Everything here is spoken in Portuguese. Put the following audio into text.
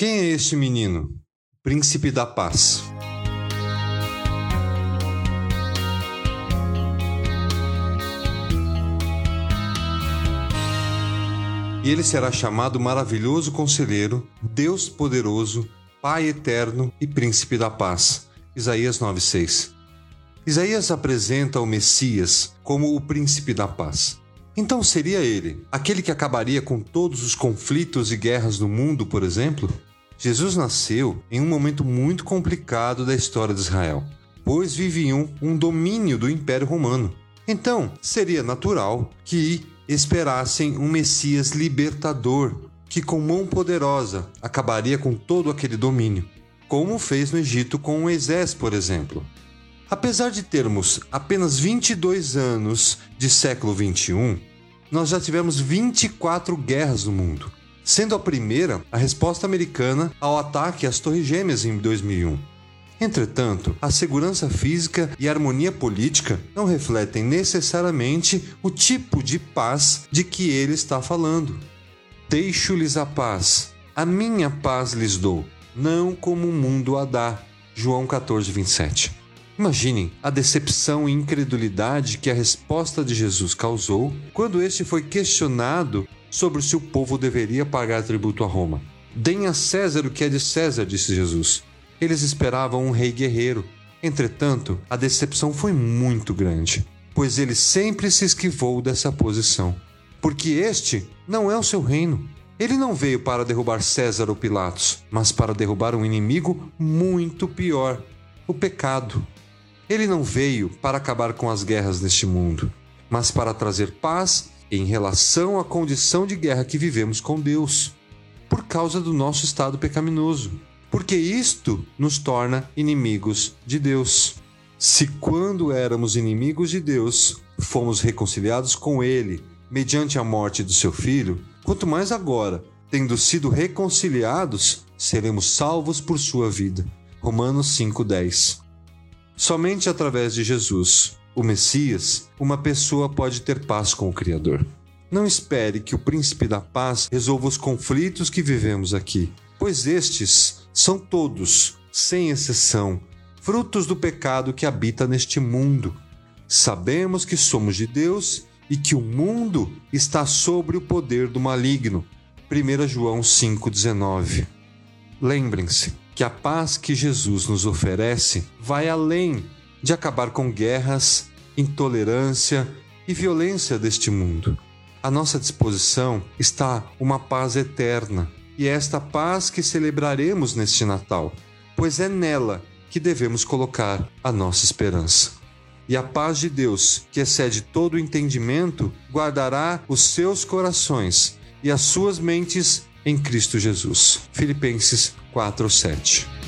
Quem é este menino? Príncipe da Paz. E ele será chamado Maravilhoso Conselheiro, Deus Poderoso, Pai Eterno e Príncipe da Paz. Isaías 9,6. Isaías apresenta o Messias como o Príncipe da Paz. Então seria ele, aquele que acabaria com todos os conflitos e guerras do mundo, por exemplo? Jesus nasceu em um momento muito complicado da história de Israel, pois viviam um domínio do Império Romano. Então, seria natural que esperassem um Messias libertador que, com mão poderosa, acabaria com todo aquele domínio, como fez no Egito com Moisés, por exemplo. Apesar de termos apenas 22 anos de século 21, nós já tivemos 24 guerras no mundo sendo a primeira a resposta americana ao ataque às Torres Gêmeas em 2001. Entretanto, a segurança física e a harmonia política não refletem necessariamente o tipo de paz de que ele está falando. Deixo-lhes a paz, a minha paz lhes dou, não como o mundo a dá. João 14, 27. Imaginem a decepção e incredulidade que a resposta de Jesus causou quando este foi questionado sobre se o povo deveria pagar tributo a Roma. Deem a César o que é de César, disse Jesus. Eles esperavam um rei guerreiro. Entretanto, a decepção foi muito grande, pois ele sempre se esquivou dessa posição. Porque este não é o seu reino. Ele não veio para derrubar César ou Pilatos, mas para derrubar um inimigo muito pior: o pecado. Ele não veio para acabar com as guerras deste mundo, mas para trazer paz em relação à condição de guerra que vivemos com Deus, por causa do nosso estado pecaminoso, porque isto nos torna inimigos de Deus. Se quando éramos inimigos de Deus, fomos reconciliados com Ele mediante a morte do seu Filho, quanto mais agora, tendo sido reconciliados, seremos salvos por sua vida. Romanos 5:10. Somente através de Jesus o Messias, uma pessoa pode ter paz com o Criador. Não espere que o príncipe da paz resolva os conflitos que vivemos aqui, pois estes são todos, sem exceção, frutos do pecado que habita neste mundo. Sabemos que somos de Deus e que o mundo está sob o poder do maligno. 1 João 5,19. Lembrem-se que a paz que Jesus nos oferece vai além de acabar com guerras, intolerância e violência deste mundo. À nossa disposição está uma paz eterna, e é esta paz que celebraremos neste Natal, pois é nela que devemos colocar a nossa esperança. E a paz de Deus, que excede todo o entendimento, guardará os seus corações e as suas mentes em Cristo Jesus. Filipenses 4:7.